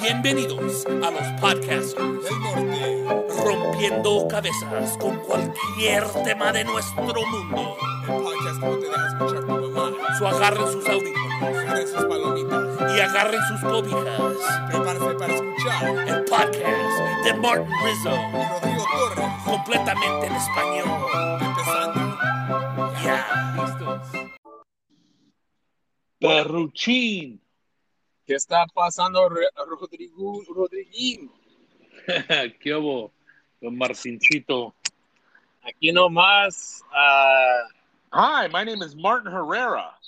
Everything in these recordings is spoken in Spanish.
Bienvenidos a los podcasters del norte. rompiendo cabezas con cualquier tema de nuestro mundo. El podcast no te deja escuchar tu mamá. So agarren sus audífonos Agarren sus palomitas. y agarren sus cobijas. Prepárate para escuchar. El podcast de Martin Rizzo, Y Rodrigo Torres. completamente en español. Perruchín. ¿Qué está pasando, Rodrigo, Rodriguín? ¿Qué hubo, don Martincito? Aquí nomás. ah, Hi, my name is Martin Herrera.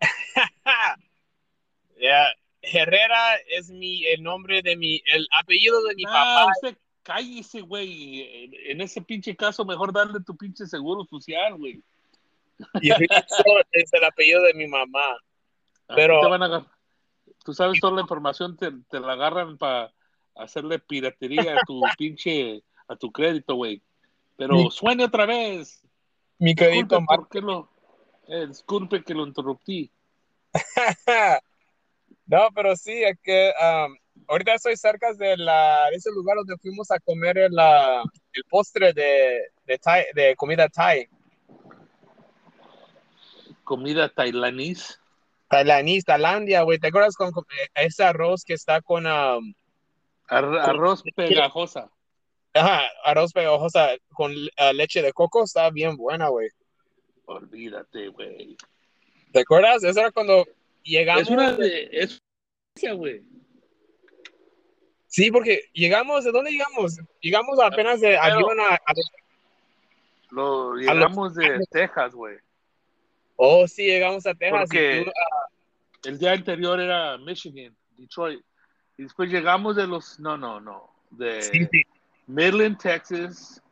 ya, Herrera es mi, el nombre de mi, el apellido de mi Ah, papá. usted cállese, güey. En, ese pinche caso, mejor darle tu pinche seguro social, güey. Y es el apellido de mi mamá. Pero- te van a agar- Tú sabes toda la información, te, te la agarran para hacerle piratería a tu pinche, a tu crédito, güey. Pero Mi- suene otra vez. Mi crédito Disculpe, ¿por qué lo, eh, disculpe que lo interrumpí. No, pero sí, es que um, ahorita estoy cerca de, la, de ese lugar donde fuimos a comer el, el postre de, de, Thai- de comida Thai. Comida tailandés. Tailandés, Tailandia, güey. ¿Te acuerdas con, con ese arroz que está con um, Ar- arroz pegajosa. ajá, arroz pegajosa con ah, leche de coco? Está bien buena, güey. Olvídate, güey. ¿Te acuerdas? Eso era cuando llegamos. Es una de. Es güey. Sí, porque llegamos, ¿de dónde llegamos? Llegamos apenas de avión a, a- Lo llegamos de Texas, güey. Oh, sí, llegamos a Texas. y Porque tú, el día anterior era Michigan, Detroit. Y después llegamos de los. No, no, no. De sí, sí. Midland, Texas,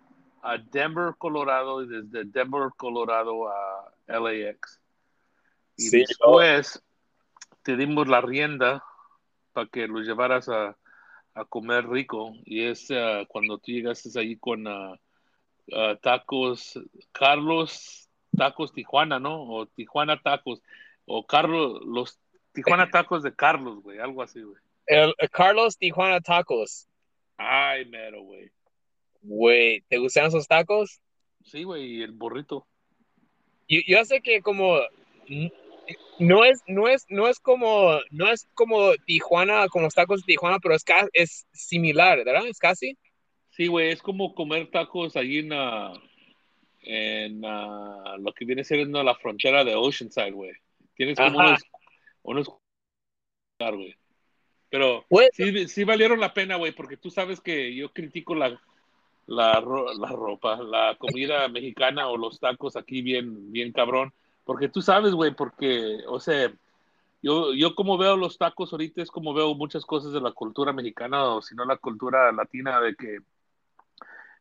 a Denver, Colorado. Y desde Denver, Colorado a LAX. Y Sí, después te dimos la rienda para que los llevaras a, a comer rico. Y es ah, cuando tú llegaste ahí con ah, ah, tacos, Carlos Tacos Tijuana, ¿no? O Tijuana Tacos. O Carlos, los Tijuana Tacos de Carlos, güey. Algo así, güey. El, el Carlos Tijuana Tacos. Ay, mero, güey. Güey, ¿te gustan esos tacos? Sí, güey, y el burrito. Yo, yo sé que como no es, no es, no es como, no es como Tijuana, como los tacos de Tijuana, pero es, es similar, ¿verdad? Es casi. Sí, güey, es como comer tacos allí en, ah, en ah, lo que viene siendo la frontera de Oceanside, güey. Tienes como Ajá. unos, unos, güey. Pero Güey, sí, sí valieron la pena, güey, porque tú sabes que yo critico la, la, ro- la ropa, la comida mexicana o los tacos aquí bien, bien cabrón. Porque tú sabes, güey, porque, o sea, yo, yo como veo los tacos ahorita es como veo muchas cosas de la cultura mexicana o si no la cultura latina de que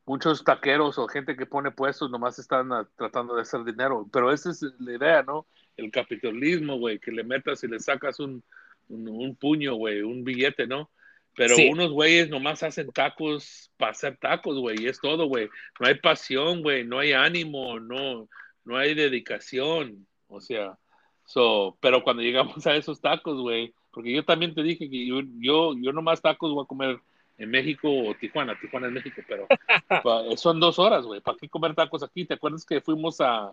muchos taqueros o gente que pone puestos nomás están ah, tratando de hacer dinero. Pero esa es la idea, ¿no? El capitalismo, güey, que le metas y le sacas un, un, un puño, güey, un billete, ¿no? Pero Sí. unos güeyes nomás hacen tacos para hacer tacos, güey, y es todo, güey. No hay pasión, güey, no hay ánimo, no, no hay dedicación, o sea, so, pero cuando llegamos a esos tacos, güey, porque yo también te dije que yo, yo, yo nomás tacos voy a comer en México o Tijuana, Tijuana es México, pero pa- son dos horas, güey, ¿para qué comer tacos aquí? ¿Te acuerdas que fuimos a,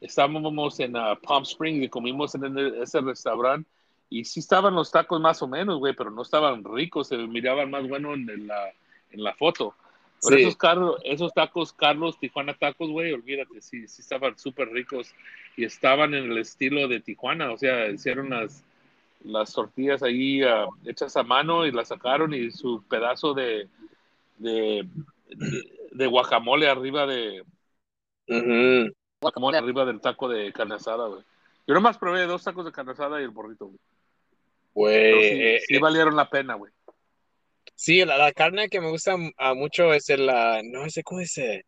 estábamos en ah, Palm Springs y comimos en el- ese restaurante? Y sí estaban los tacos más o menos, güey, pero no estaban ricos, se miraban más buenos en la, en la foto. Pero Sí. esos, Carlos, esos tacos, Carlos, Tijuana tacos, güey, olvídate, sí, sí estaban súper ricos y estaban en el estilo de Tijuana, o sea, hicieron las, las tortillas ahí ah, hechas a mano y las sacaron y su pedazo de, de, de, de guacamole arriba de guacamole arriba del taco de carne asada, güey. Yo nomás probé dos tacos de carne asada y el burrito, güey. Güey, sí, eh, sí valieron la pena, güey. Sí, la, la carne que me gusta mucho es el, ah, no sé cómo es, eh,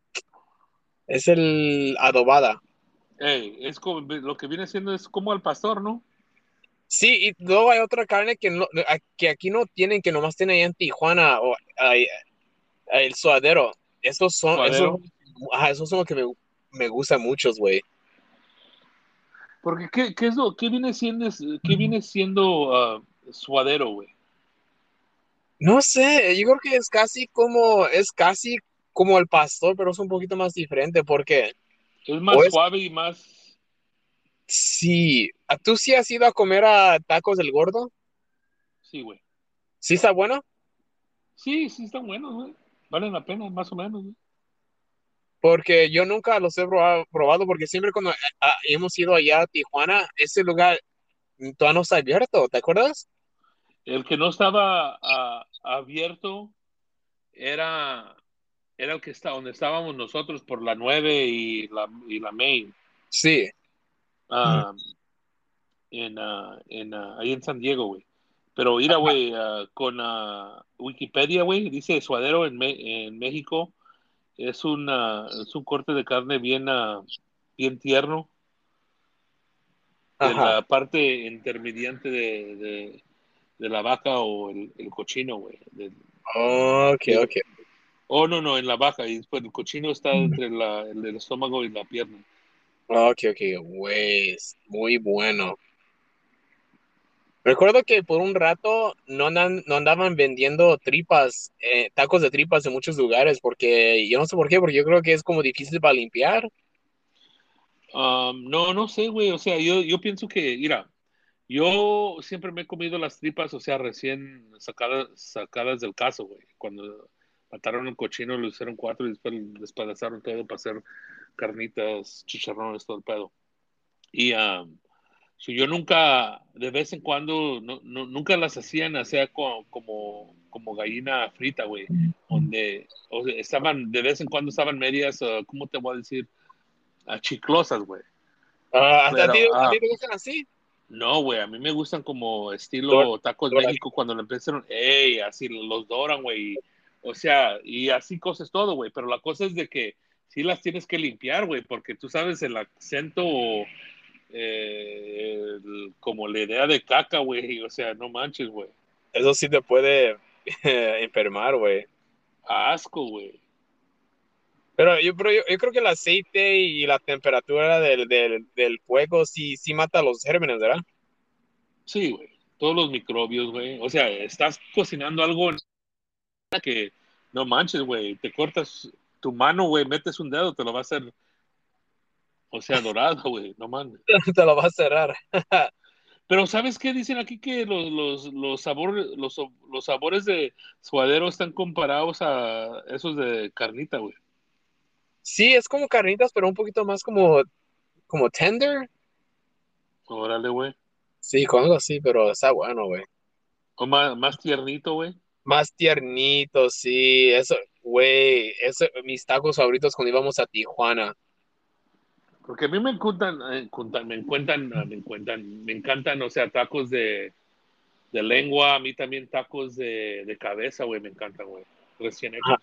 es el adobada. Es como, lo que viene siendo es como al pastor, ¿no? Sí, y luego hay otra carne que, no, que aquí no tienen, que nomás tienen allá en Tijuana, o ay, el suadero. Estos son, ¿Suadero? esos, ajá, esos son los que me, me gustan muchos, güey. Porque, ¿qué, qué es lo, qué viene siendo, qué viene siendo ah, suadero, güey? No sé, yo creo que es casi como, es casi como el pastor, pero es un poquito más diferente porque Es más es- suave y más... sí, ¿tú sí has ido a comer a tacos del gordo? Sí, güey. ¿Sí está bueno? Sí, sí están buenos, güey. Valen la pena, más o menos, güey. Porque yo nunca los he probado, porque siempre cuando hemos ido allá a Tijuana, ese lugar todavía no está abierto, ¿te acuerdas? El que no estaba abierto era, era el que está donde estábamos nosotros por la 9 y la, y la main. Sí. ah, en, ah, en, ah, ahí en San Diego, güey. Pero mira, güey, ah, con Wikipedia, güey, dice suadero en, Me- en México es, una, es un corte de carne bien, bien tierno, Ajá. la parte intermediante de, de, de la vaca o el, el cochino, güey. del- Ok, ok. Oh, no, no, en la vaca. Y después el cochino está entre la, el, el estómago y la pierna. Ok, ok, güey, muy bueno. Recuerdo que por un rato no, andan- no andaban vendiendo tripas, eh, tacos de tripas en muchos lugares, porque yo no sé por qué, porque yo creo que es como difícil para limpiar. Um, no, no sé, güey. O sea, yo, yo pienso que, mira, yo siempre me he comido las tripas, o sea, recién sacadas, sacadas del caso, güey. Cuando mataron el cochino, lo hicieron cuatro y después despedazaron todo para hacer carnitas, chicharrones, todo el pedo. Y um, so yo nunca, de vez en cuando, no, no- nunca las hacían, o sea, co- como, como gallina frita, güey. Donde o sea, estaban, de vez en cuando estaban medias, uh, ¿cómo te voy a decir? Ah, chiclosas, güey. Ah, ¿a, Pero, ti, a ah. ti te gustan así? No, güey, a mí me gustan como estilo Tacos Dora- México cuando lo empezaron, ey, así los doran, güey. O sea, y así cosas todo, güey. Pero la cosa es de que sí las tienes que limpiar, güey, porque tú sabes el acento, eh, el- como la idea de caca, güey. O sea, no manches, güey. Eso sí te puede enfermar, güey. Asco, güey. Pero yo, pero yo, yo creo que el aceite y la temperatura del, del, del fuego sí, sí mata los gérmenes, ¿verdad? Sí, güey. Todos los microbios, güey. O sea, estás cocinando algo que no manches, güey. Te cortas tu mano, güey, metes un dedo, te lo va a hacer. O sea, dorado, güey. No mames. te lo va a cerrar. Pero ¿sabes qué dicen aquí que los, los, los sabores los, los sabores de suadero están comparados a esos de carnita, güey? Sí, es como carnitas, pero un poquito más como, como tender. Órale, güey. Sí, con algo así, pero está bueno, güey. O más, más tiernito, güey. Más tiernito, sí. Eso, güey, eso, mis tacos favoritos cuando íbamos a Tijuana. Porque a mí me encuentran, eh, me encuentran, ah, me encuentran, me encantan, o sea, tacos de, de lengua, a mí también tacos de, de cabeza, güey, me encantan, güey. Recién hechos.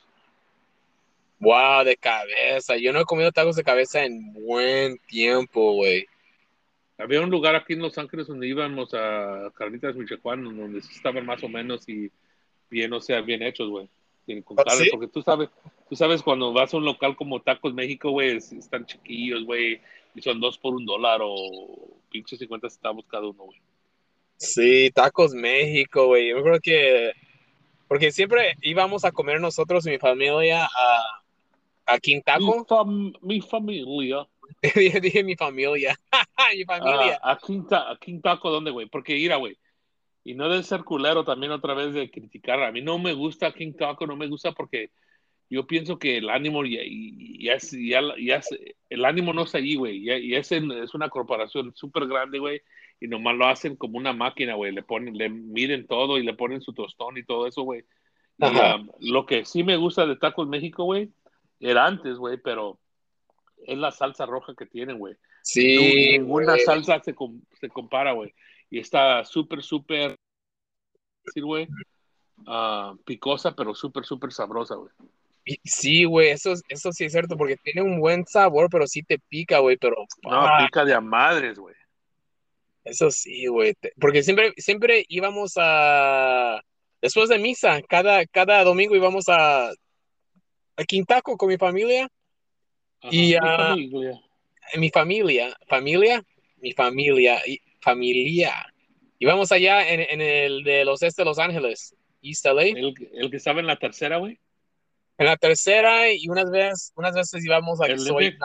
Wow, de cabeza. Yo no he comido tacos de cabeza en buen tiempo, güey. Había un lugar aquí en Los Ángeles donde íbamos a Carnitas Michoacán, donde estaban más o menos y bien, o sea, bien hechos, güey. Porque tú sabes, tú sabes cuando vas a un local como Tacos México, güey, es- están chiquillos, güey, y son dos por un dólar o pinche 50 centavos cada uno, güey. Sí, Tacos México, güey. Yo creo que. Porque siempre íbamos a comer nosotros y mi familia a, a King Mi, fam- mi familia. dije, mi familia. mi familia. Ah, a, King Ta- a King Taco, ¿dónde, güey? Porque mira, güey. Y no de ser culero también otra vez de criticar. A mí no me gusta King Taco, no me gusta porque yo pienso que el ánimo ya, ya, es- ya, ya es- el ánimo no está allí, güey. Ya, ya es, en- es una corporación súper grande, güey. Y nomás lo hacen como una máquina, güey. Le ponen, le miden todo y le ponen su tostón y todo eso, güey. Y um, lo que sí me gusta de Tacos México, güey, era antes, güey, pero es la salsa roja que tienen, güey. Sí. Ninguna salsa se, com- se compara, güey. Y está súper, súper, decir, güey, ah, picosa, pero súper, súper sabrosa, güey. Sí, güey, eso, eso sí es cierto, porque tiene un buen sabor, pero sí te pica, güey, pero No, ah, pica de a madres, güey. eso sí, güey, porque siempre, siempre íbamos a, después de misa, cada, cada domingo íbamos a, a Quintaco con mi familia, Ajá, Y, mi ah, familia. mi familia, familia, mi familia, y, familia. Y vamos allá en, en, el de los este de Los Ángeles, East LA. El, el que estaba en la tercera, güey. En la tercera y unas veces, unas veces íbamos a soy,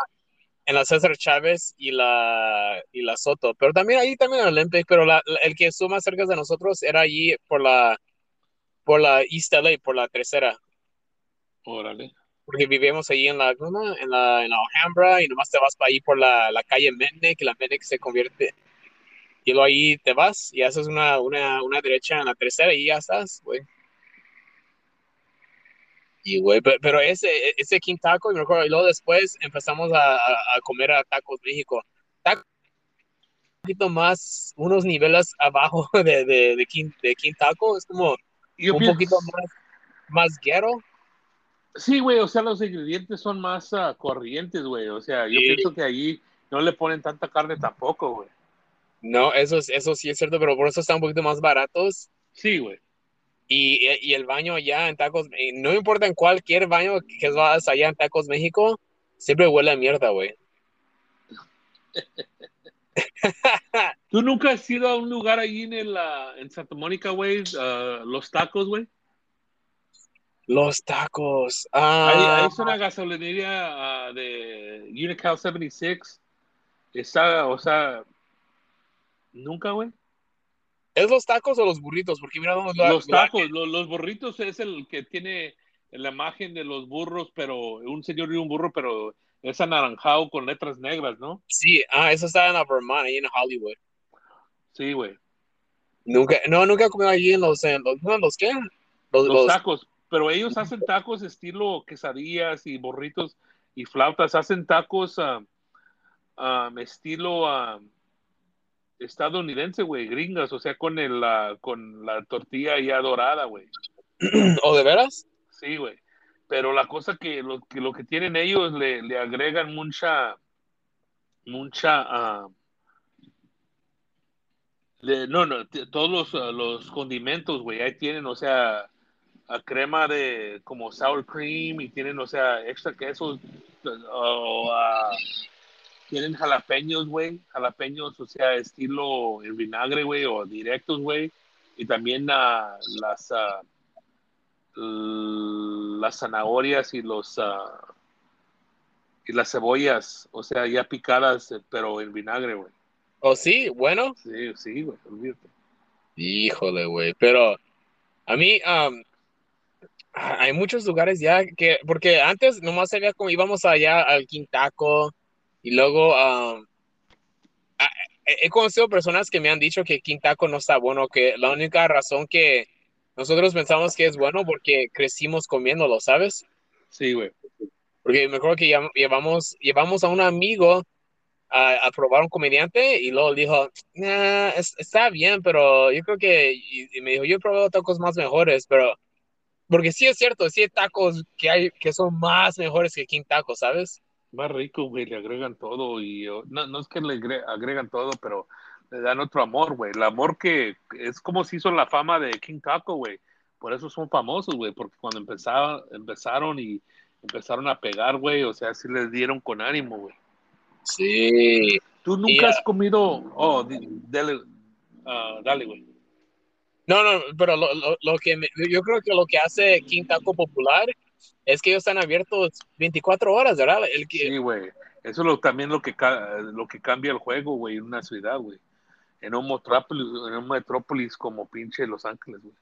en la César Chávez y la, y la Soto, pero también ahí también en Olympic, pero la, el que estuvo más cerca de nosotros era allí por la, por la East LA, por la tercera. Órale. Porque vivimos ahí en la, en la, en la Alhambra y nomás te vas para ahí por la, la calle Mednick y la Mednick se convierte. Y luego ahí te vas y haces una, una, una derecha en la tercera y ya estás, güey. Y, güey, pero ese, ese King Taco, y, y luego después empezamos a, a, comer a Tacos México. Taco, un poquito más, unos niveles abajo de, de, de, King, de King Taco, es como un poquito más, más guero. Sí, güey, o sea, los ingredientes son más uh, corrientes, güey. O sea, yo pienso que ahí no le ponen tanta carne tampoco, güey. No, eso, es, eso sí es cierto, pero por eso están un poquito más baratos. Sí, güey. Y, y, el baño allá en Tacos, no importa en cualquier baño que vas allá en Tacos México, siempre huele a mierda, güey. ¿Tú nunca has ido a un lugar ahí en, el, en Santa Mónica, güey? Uh, los tacos, güey. Los tacos. Ah. Ahí, es una gasolinería uh, de Unical 76. Está, o sea, nunca, güey. ¿Es los tacos o los burritos? Porque mira dónde Los tacos, los, burritos es el que tiene la imagen de los burros, pero un señor y un burro, pero es anaranjado con letras negras, ¿no? Sí, ah, eso está en la Vermont, ahí en Hollywood. Sí, güey. Nunca, no, nunca he comido allí en los, en los, ¿los qué? Los, tacos, pero ellos hacen tacos estilo quesadillas y burritos y flautas, hacen tacos uh, estilo uh, estadounidense, güey, gringas, o sea, con el, la, con la tortilla ya dorada, güey. ¿O de veras? Sí, güey. Pero la cosa que lo que, lo que tienen ellos le, le agregan mucha, mucha, uh, le, no, no, todos los, uh, los condimentos, güey, ahí tienen, o sea, a crema de como sour cream y tienen, o sea, extra queso, o uh, tienen jalapeños, güey, jalapeños, o sea, estilo en vinagre, güey, o directos, güey, y también uh, las uh, las zanahorias y los uh, y las cebollas, o sea, ya picadas, eh, pero en vinagre, güey. ¿Oh, sí? Bueno. Sí, sí, güey, olvídate. Híjole, güey, pero a mí, um, hay muchos lugares ya que, porque antes nomás sabía como íbamos allá al Quintaco, y luego um, he conocido personas que me han dicho que Quintaco no está bueno, que la única razón que nosotros pensamos que es bueno porque crecimos comiéndolo, ¿sabes? Sí, güey. Porque me acuerdo que llevamos, llevamos a un amigo a, probar un comediante y luego dijo, está bien, pero yo creo que, y, me dijo, yo he probado tacos más mejores, pero, porque sí es cierto, sí hay tacos que hay que son más mejores que Quintaco, ¿sabes? Más rico, güey, le agregan todo y no, no es que le agregan todo, pero le dan otro amor, güey. El amor que es como se hizo la fama de King Taco, güey. Por eso son famosos, güey, porque cuando empezaron, empezaron y empezaron a pegar, güey, o sea, sí les dieron con ánimo, güey. Sí. ¿Tú nunca has comido? Oh, dale, ah, dale, güey. No, no, pero lo, lo, que yo creo que lo que hace King Taco popular es que ellos están abiertos 24 horas, ¿verdad? El que... Sí, güey. Eso es lo, también lo que, lo que cambia el juego, güey, en una ciudad, güey. En un, metrópolis, en un metrópolis como pinche Los Ángeles, güey.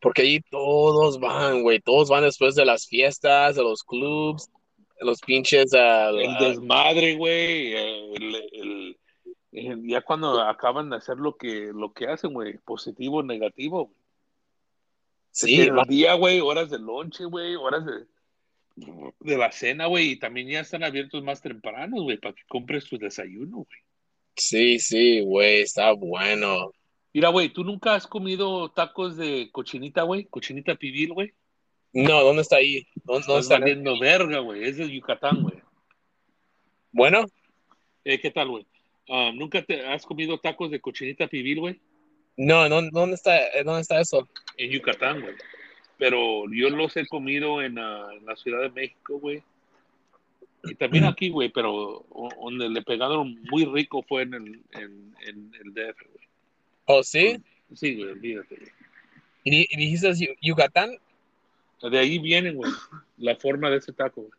Porque ahí todos van, güey. Todos van después de las fiestas, de los clubs, de los pinches. Uh, el desmadre, güey. El, ya cuando acaban de hacer lo que, lo que hacen, güey. Positivo, negativo, güey. Sí, el día, güey, horas de lonche, güey, horas de, de la cena, güey, y también ya están abiertos más temprano, güey, para que compres tu desayuno, güey. Sí, sí, güey, está bueno. Mira, güey, ¿tú nunca has comido tacos de cochinita, güey? Cochinita pibil, güey. No, ¿dónde está ahí? ¿Dónde, está valiendo verga, güey. Es de Yucatán, güey. Bueno. Eh, ¿Qué tal, güey? Ah, ¿Nunca te has comido tacos de cochinita pibil, güey? No, no, ¿dónde está, dónde está eso? En Yucatán, güey. Pero yo los he comido en, la Ciudad de México, güey. Y también aquí, güey, pero donde le pegaron muy rico fue en el, en, en el DF, güey. ¿Oh, sí? Sí, güey, olvídate, güey. ¿Y, dijiste Yucatán? De ahí viene, güey, la forma de ese taco, güey.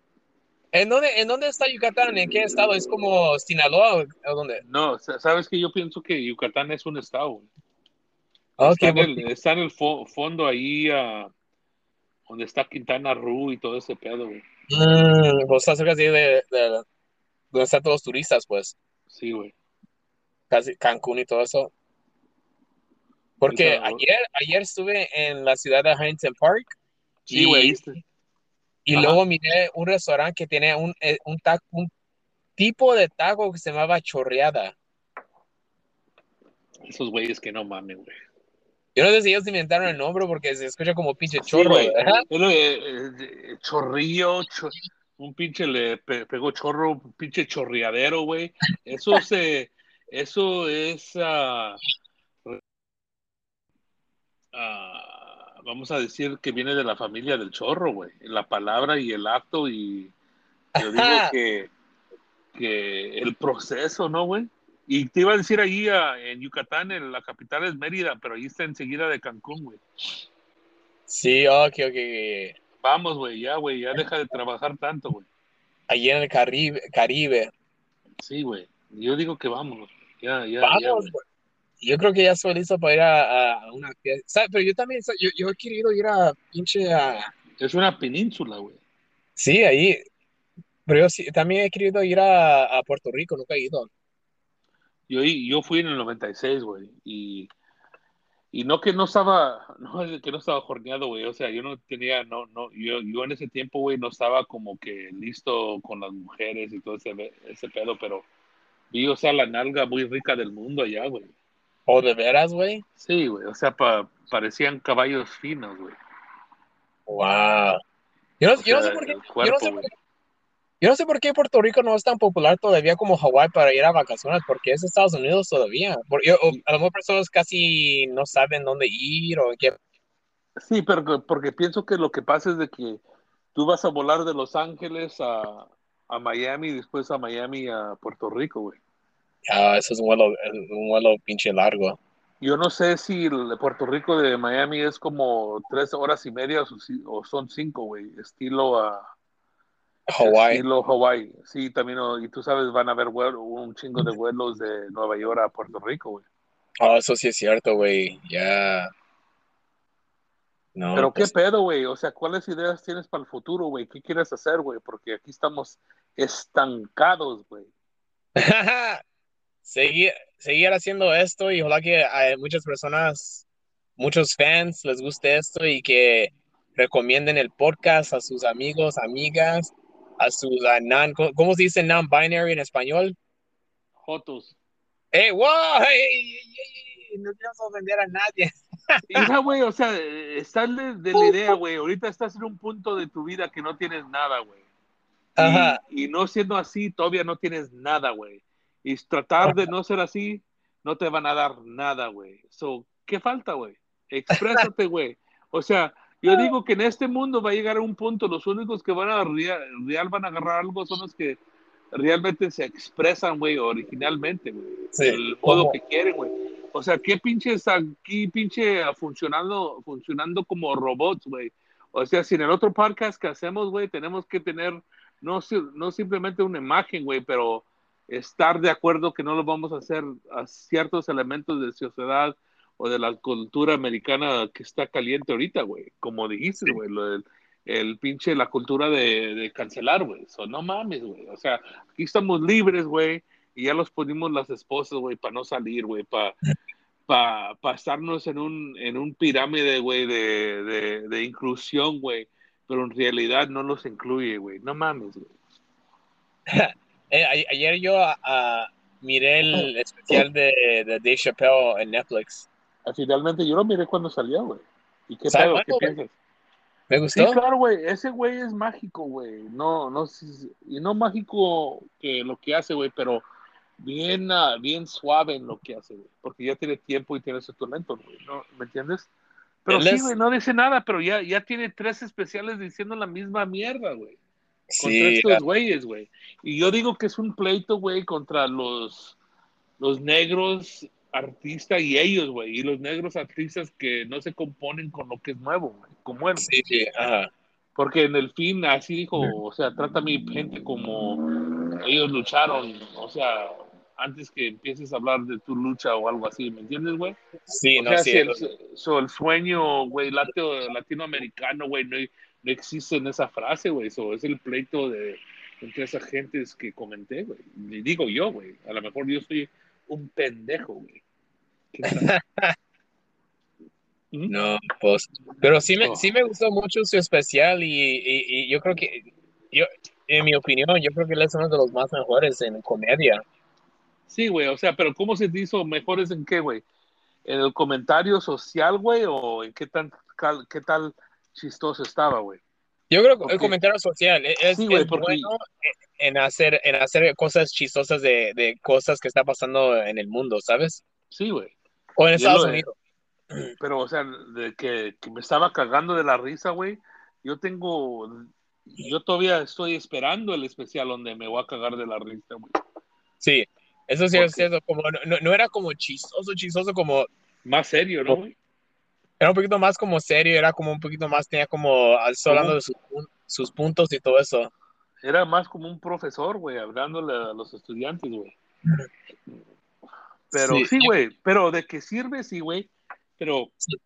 ¿En dónde, ¿En dónde está Yucatán? ¿En qué estado? ¿Es como Sinaloa o dónde? No, sabes que yo pienso que Yucatán es un estado, güey. Okay, está, en el, fondo ahí, uh, donde está Quintana Roo y todo ese pedo, güey. Mm, pues está cerca de, de, donde están todos los turistas, pues. Sí, güey. Casi Cancún y todo eso. Porque ayer, ayer estuve en la ciudad de Huntington Park. Sí, güey. Y, luego miré un restaurante que tiene un, eh, un, un tipo de taco que se llamaba chorreada. Esos güeyes que no mamen, güey. Yo no sé si ellos inventaron el nombre porque se escucha como pinche chorro. Sí, eh, eh, chorrillo, un pinche le pegó chorro, un pinche chorriadero, güey. Eso se, eso es, uh, vamos a decir que viene de la familia del chorro, güey. La palabra y el acto y yo digo que, que el proceso, ¿no, güey? Y te iba a decir ahí en Yucatán, en la capital es Mérida, pero ahí está enseguida de Cancún, güey. Sí, ok, ok. Vamos, güey, ya, güey, ya deja de trabajar tanto, güey. Allí en el Caribe. Caribe. Sí, güey. Yo digo que vamos, ya, ya. Vamos, güey. Yo creo que ya estoy listo para ir a, una fiesta. Pero yo también, yo, yo, he querido ir a pinche a... Es una península, güey. Sí, ahí. Pero yo sí, también he querido ir a, a Puerto Rico, nunca he ido. Yo, yo fui en el 96, güey, y, y no que no estaba, no que no estaba jorneado, güey, o sea, yo no tenía, no, no, yo, yo en ese tiempo, güey, no estaba como que listo con las mujeres y todo ese, ese pedo, pero vi, o sea, la nalga muy rica del mundo allá, güey. ¿O de veras, güey? Sí, güey, o sea, pa, parecían caballos finos, güey. Wow. Yo no, yo no sé por qué, yo no sé por qué yo no sé por qué Puerto Rico no es tan popular todavía como Hawái para ir a vacaciones, porque es Estados Unidos todavía. a lo mejor personas casi no saben dónde ir o qué. Sí, pero porque pienso que lo que pasa es de que tú vas a volar de Los Ángeles a, a Miami y después a Miami a Puerto Rico, güey. Ah, eso es un vuelo, un vuelo pinche largo. Yo no sé si el de Puerto Rico de Miami es como tres horas y media o son cinco, güey, estilo a Hawaii. Estilo Hawaii. Sí, también, y tú sabes, van a haber un chingo de vuelos de Nueva York a Puerto Rico, güey. Oh, eso sí es cierto, güey. Ya. No, Pero qué pues pedo, güey. O sea, ¿cuáles ideas tienes para el futuro, güey? ¿Qué quieres hacer, güey? Porque aquí estamos estancados, güey. seguir, seguir haciendo esto y ojalá que a muchas personas, muchos fans les guste esto y que recomienden el podcast a sus amigos, amigas a sus non, ¿cómo se dice non-binary en español? Jotos. ¡Eh, wow! no quiero ofender a nadie. Hija, güey, o sea, está de, la idea, güey. Ahorita estás en un punto de tu vida que no tienes nada, güey. Ajá. Y, no siendo así, todavía no tienes nada, güey. Y tratar de no ser así, no te van a dar nada, güey. So, ¿qué falta, güey? Exprésate, güey. O sea, yo digo que en este mundo va a llegar a un punto, los únicos que van a real, van a agarrar algo son los que realmente se expresan, güey, originalmente, güey. el modo que quieren, güey. O sea, ¿qué pinches aquí, pinche, funcionando, funcionando como robots, güey? O sea, si en el otro podcast que hacemos, güey, tenemos que tener, no, no simplemente una imagen, güey, pero estar de acuerdo que no lo vamos a hacer a ciertos elementos de sociedad o de la cultura americana que está caliente ahorita, güey. Como dijiste, güey, el, el, pinche, la cultura de, de cancelar, güey. So, no mames, güey. O sea, aquí estamos libres, güey, y ya los ponimos las esposas, güey, para no salir, güey, para pa, pa estarnos en un, en un pirámide, güey, de, de, de inclusión, güey. Pero en realidad no los incluye, güey. No mames, güey. Eh, ayer yo uh, miré el especial de, de Dave Chappelle en Netflix finalmente yo lo miré cuando salió, güey. ¿Y qué pedo? ¿Qué piensas? ¿Me gustó? Sí, claro, güey. Ese güey es mágico, güey. No, no, y no mágico que lo que hace, güey, pero bien, uh, bien suave en lo que hace, güey. Porque ya tiene tiempo y tiene su talento, güey. ¿no? ¿Me entiendes? Pero sí, güey, no dice nada, pero ya, ya tiene tres especiales diciendo la misma mierda, güey. contra estos güeyes, güey. Y yo digo que es un pleito, güey, contra los, los negros artistas y ellos, güey. Y los negros artistas que no se componen con lo que es nuevo, güey. Como él. Sí, sí, ajá. Porque en el fin así dijo, o sea, trata a mi gente como ellos lucharon, o sea, antes que empieces a hablar de tu lucha o algo así, ¿me entiendes, güey? Sí, o no, sea, sí. si el, so, el, sueño, güey, latino, latinoamericano, güey, no, no, existe en esa frase, güey. So, es el pleito de entre esas gentes que comenté, güey. Y digo yo, güey. A lo mejor yo soy un pendejo, güey. No, pues, pero sí me, oh. sí me gustó mucho su especial y, y, y, yo creo que, yo, en mi opinión, yo creo que él es uno de los más mejores en comedia. Sí, güey, o sea, pero ¿cómo se hizo mejores en qué, güey? ¿En el comentario social, güey, o en qué, tan, qué tal chistoso estaba, güey? Yo creo que el comentario social e, es, sí, güey, es porque... bueno en hacer, en hacer cosas chistosas de, de cosas que está pasando en el mundo, ¿sabes? Sí, güey. O en Estados Unidos. Pero, o sea, de que, que me estaba cagando de la risa, güey. Yo tengo, yo todavía estoy esperando el especial donde me voy a cagar de la risa, güey. Sí, eso sí es cierto. Como, no, no, era como chistoso, chistoso, como. Más serio, ¿no, güey? Era un poquito más como serio, era como un poquito más, tenía como, hablando de sus, sus puntos y todo eso. Era más como un profesor, güey, hablándole a los estudiantes, güey. Pero sí, güey, sí, pero de qué sirve, sí, güey. Pero sí.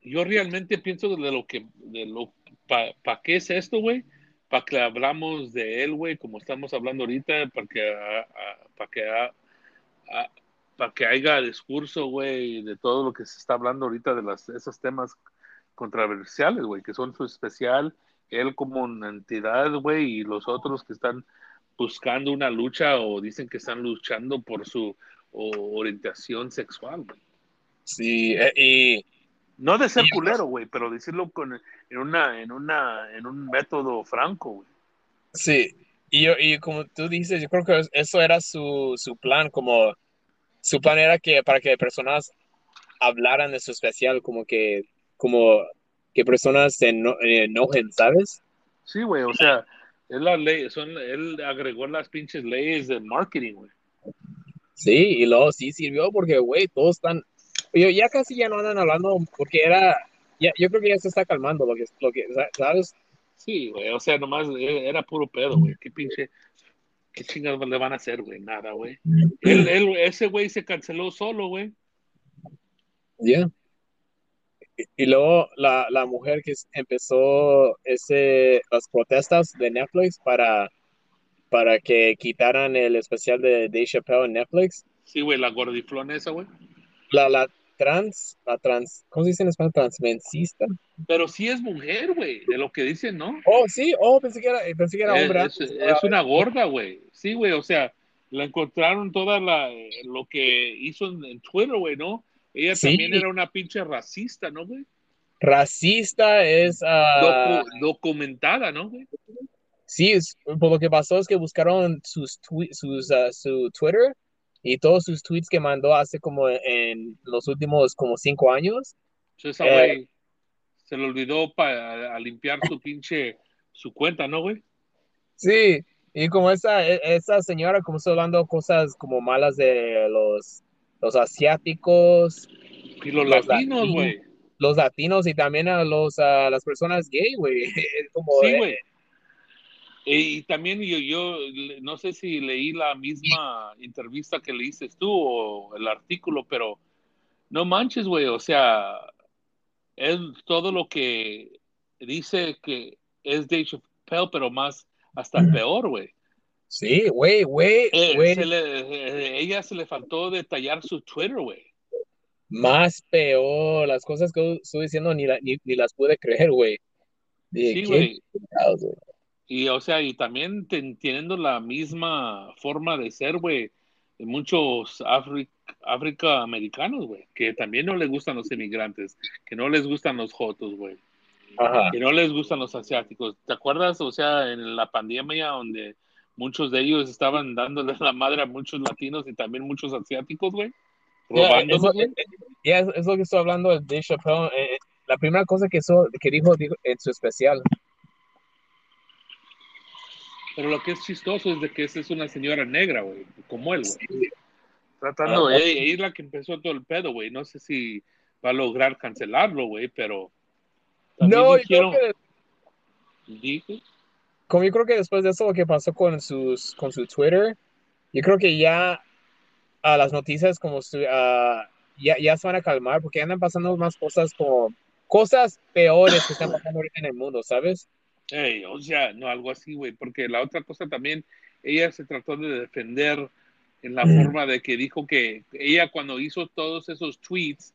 yo realmente pienso de lo que, de lo, ¿para pa qué es esto, güey? Para que hablamos de él, güey, como estamos hablando ahorita, para que, para que, para que haya discurso, güey, de todo lo que se está hablando ahorita de las, esos temas controversiales, güey, que son su especial, él como una entidad, güey, y los otros que están buscando una lucha o dicen que están luchando por su orientación sexual, güey. Sí, y no de ser y, culero, güey, pero decirlo con en una en una en un método franco, güey. Sí. Y, y como tú dices, yo creo que eso era su, su plan, como su plan era que para que personas hablaran de su especial, como que como que personas se eno, enojen, ¿sabes? Sí, güey, o sea, es la ley, son, él agregó las pinches leyes de marketing, güey. Sí, y luego sí sirvió porque, güey, todos están, yo, ya casi ya no andan hablando porque era, ya, yo creo que ya se está calmando lo que, lo que ¿sabes? Sí, güey, o sea, nomás era puro pedo, güey, qué pinche, qué chingados le van a hacer, güey, nada, güey. Él, él, ese güey se canceló solo, güey. Ya. Yeah. Y, y luego la, la, mujer que empezó ese, las protestas de Netflix para, para que quitaran el especial de Dave Chappelle en Netflix. Sí, güey, la gordiflona esa, güey. La, la trans, la trans, ¿cómo se dice en español? Transmensista. Pero sí es mujer, güey, de lo que dicen, ¿no? Oh, sí, oh, pensé que era, pensé que era hombre. Es, es, es una gorda, güey. Sí, güey, o sea, la encontraron toda la, lo que hizo en, en Twitter, güey, ¿no? Ella sí. también era una pinche racista, ¿no, güey? Racista es... Uh... Docu documentada, ¿no, güey? Sí, es, por lo que pasó es que buscaron sus, sus uh, su Twitter y todos sus tweets que mandó hace como en los últimos como cinco años. Güey eh, se le olvidó para limpiar su pinche su cuenta, ¿no, güey? Sí, y como esa, esa señora como está hablando cosas como malas de los, los asiáticos. Y los, los latinos, güey. Los latinos y también a los a las personas gay, güey. Sí, güey. Y también yo, yo no sé si leí la misma entrevista que le hiciste tú o el artículo, pero no manches, güey, o sea, es todo lo que dice que es Dave Chappelle, pero más hasta peor, güey. Sí, güey, güey, eh, güey. eh, ella se le faltó detallar su Twitter, güey. Más peor, las cosas que estoy diciendo ni, la, ni, ni las pude creer, güey. Sí, güey. Y, o sea, y también ten, teniendo la misma forma de ser, güey, de muchos afroamericanos, güey, que también no les gustan los inmigrantes, que no les gustan los jotos, güey, que no les gustan los asiáticos. ¿Te acuerdas, o sea, en la pandemia donde muchos de ellos estaban dándole la madre a muchos latinos y también muchos asiáticos, güey? Robándolos, yeah, yeah, es, es, lo que estoy hablando de Dave Chappelle. Eh, la primera cosa que, eso, que dijo, dijo en su especial Pero lo que es chistoso es de que esa es una señora negra, güey, como él, güey. Sí. Tratando, Ah, ella es la que empezó todo el pedo, güey. No sé si va a lograr cancelarlo, güey, pero. No, yo creo dijeron- que dijo- como yo creo que después de eso lo que pasó con sus con su Twitter, yo creo que ya a las noticias como su- ah, ya, ya se van a calmar porque andan pasando más cosas como cosas peores que están pasando ahorita en el mundo, ¿sabes? Ey, o sea, no, algo así, güey, porque la otra cosa también, ella se trató de defender en la Mm. forma de que dijo que ella cuando hizo todos esos tweets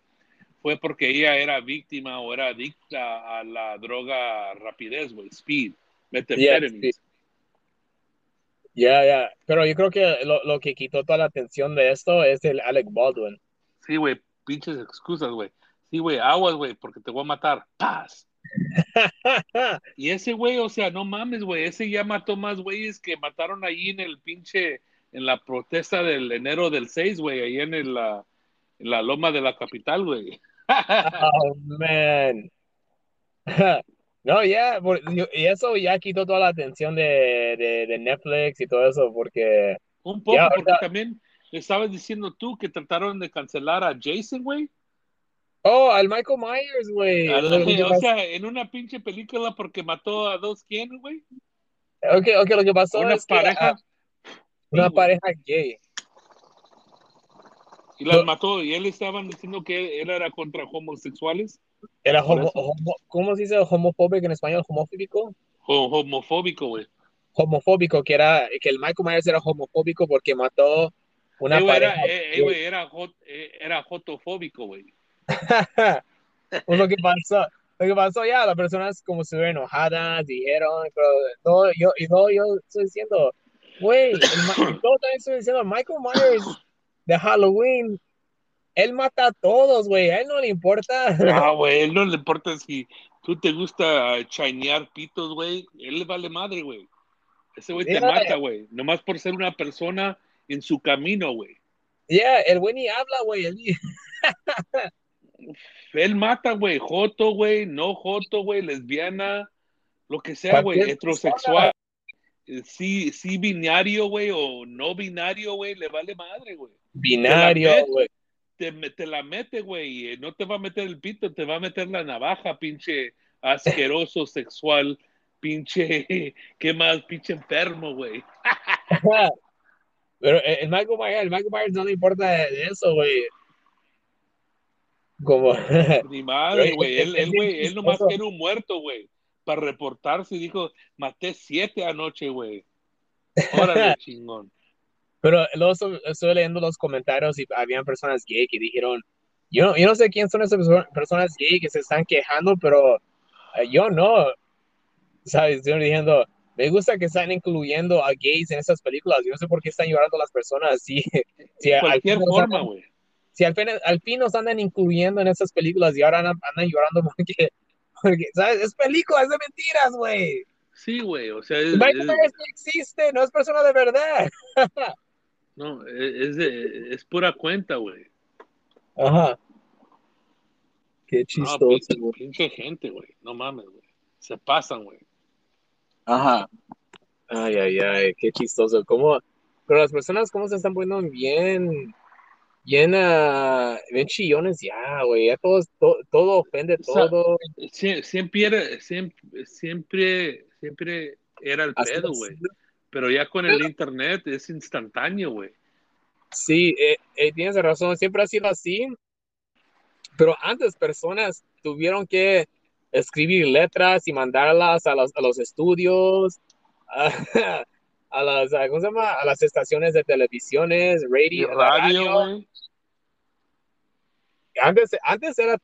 fue porque ella era víctima o era adicta a la droga rapidez, güey, speed, methamphetamines. sí. Ya, ya, pero yo creo que lo, lo que quitó toda la atención de esto es el Alec Baldwin. Sí, güey, pinches excusas, güey. Sí, güey, aguas, güey, porque te voy a matar. ¡Paz! Y ese güey, o sea, no mames, güey, ese ya mató más güeyes que mataron ahí en el pinche, en la protesta del enero del 6, güey, ahí en, el, la, en la loma de la capital, güey. Oh, man. No, ya, por- y eso ya quitó toda la atención de, de, de Netflix y todo eso, porque Un poco, porque ahorita- también le estabas diciendo tú que trataron de cancelar a Jason, güey. Oh, al Michael Myers, güey. O sea, en una pinche película porque mató a dos quién, güey. Ok, ok, lo que pasó Una es que, pareja. ah, una Sí, pareja gay. Y las mató. Y él estaban diciendo que él era contra homosexuales. Era homo, ¿cómo se dice homofóbico en español? Homofóbico. homofóbico, güey. Homofóbico, que era, que el Michael Myers era homofóbico porque mató una Eh, pareja. era, eh, era, hot- eh, era jotofóbico, güey. Pues lo que pasó, lo que pasó ya, las personas como se ven enojadas, dijeron, pero todo, yo, y todo yo estoy diciendo, güey, todo también estoy diciendo, Michael Myers de Halloween, él mata a todos, güey, a él no le importa. Ah, güey, él no le importa si tú te gusta chinear pitos, güey. Él le vale madre, güey. Ese güey te Yeah. mata, güey. Nomás por ser una persona en su camino, güey. Ya, el güey ni habla, güey, él mata, güey. Joto, güey. No joto, güey. Lesbiana. Lo que sea, güey. Heterosexual. Eh, Sí, sí, binario, güey. O no binario, güey. Le vale madre, güey. binario, güey. te, me- te la mete, güey. No te va a meter el pito, te va a meter la navaja, pinche asqueroso sexual, pinche, ¿qué más? Pinche enfermo, güey. Pero el el Michael Myers, el Michael Myers no le importa de eso, güey. Como, Ni madre, Güey, Él, él, güey, él nomás quiere un muerto, güey. Para reportarse y dijo, maté siete anoche, güey. Órale, chingón. Pero luego estuve leyendo los comentarios y habían personas gay que dijeron, yo, yo no sé quién son esas perso- personas gay que se están quejando, pero eh, yo no. ¿Sabes? Estoy diciendo, me gusta que están incluyendo a gays en esas películas. Yo no sé por qué están llorando las personas. Si, si al Cualquier forma, güey. Si al fin, al fin nos andan incluyendo en esas películas y ahora andan, andan llorando porque, porque, ¿sabes? Es película, es de mentiras, güey. Sí, güey. O sea, es, Michael es- Myers no existe, no es persona de verdad. no, es, de- es pura cuenta, güey. Ajá. Qué No, chistoso, pinche, güey. pinche gente, güey. No mames, güey. Se pasan, güey. Ajá. Ay, ay, ay, qué chistoso. ¿Cómo? Pero las personas, ¿cómo se están poniendo bien, bien, ah, bien chillones ya, güey? Ya todo, todo, todo ofende O sea, todo. Sie- siempre, era- siempre, siempre, siempre era el Así pedo, güey. Pero ya con el internet es instantáneo, güey. Sí, eh, eh, tienes razón, siempre ha sido así. Pero antes personas tuvieron que escribir letras y mandarlas a los, a los estudios, a, las, ¿cómo se llama? A las estaciones de televisiones, radio, radio, radio. Antes, antes era,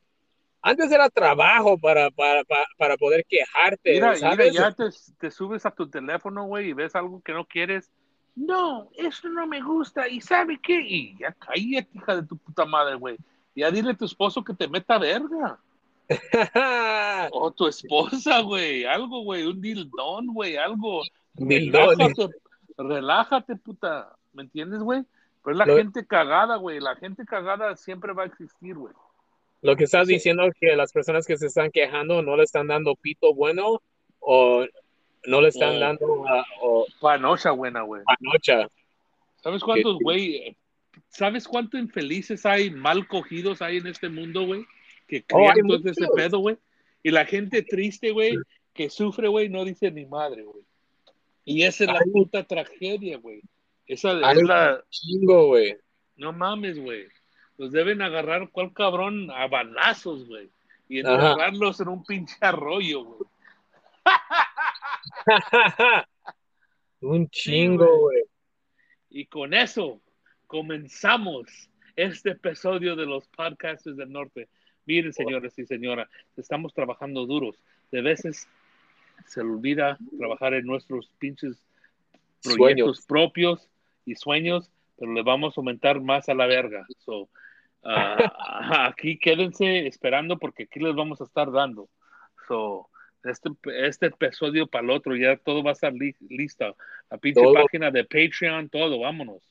antes era trabajo para, para, para, para poder quejarte, Mira, mira, ¿sabes? ya te, te subes a tu teléfono, güey, y ves algo que no quieres. No, eso no me gusta. ¿Y sabe qué? Y ya cállate, hija de tu puta madre, güey. Ya dile a tu esposo que te meta verga. O tu esposa, güey. Algo, güey. Un dildón, güey. Algo. Relájate, relájate, puta. ¿Me entiendes, güey? Pero es la Lo- gente cagada, güey. La gente cagada siempre va a existir, güey. Lo que estás Sí. diciendo es que las personas que se están quejando no le están dando pito bueno o, no le están Oh. dando uh, o Panocha buena, güey. panocha. ¿Sabes cuántos, güey? ¿Sabes cuántos infelices hay, mal cogidos hay en este mundo, güey? Que Oh, crean todo ese pedo, güey. Y la gente triste, güey, que sufre, güey, no dice ni madre, güey. Y esa es la puta tragedia, güey. Esa es la... Chingo, güey. No mames, güey. Los deben agarrar cual cabrón a balazos, güey. Y enterrarlos en un pinche arroyo, güey. Un chingo, güey. Y con eso comenzamos este episodio de los podcasters del norte. Miren, señores y señoras, estamos trabajando duros. De veces se olvida trabajar en nuestros pinches proyectos Sueños. propios y sueños, pero le vamos a aumentar más a la verga. So, ah, aquí quédense esperando porque aquí les vamos a estar dando. So, este, este episodio para el otro, ya todo va a estar li- listo. La pinche Todo. página de Patreon, todo, vámonos.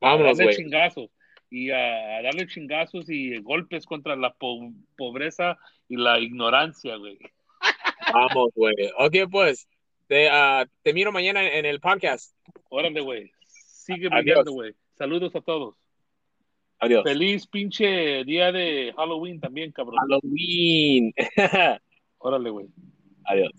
Vámonos, güey. chingazos. Y a, a darle chingazos y golpes contra la po- pobreza y la ignorancia, güey. Vamos, güey. Ok, pues. Te, ah, te miro mañana en el podcast. Órale, güey. Sigue brillando, güey. Saludos a todos. Adiós. Feliz pinche día de Halloween también, cabrón. Halloween. Órale, güey. Adiós.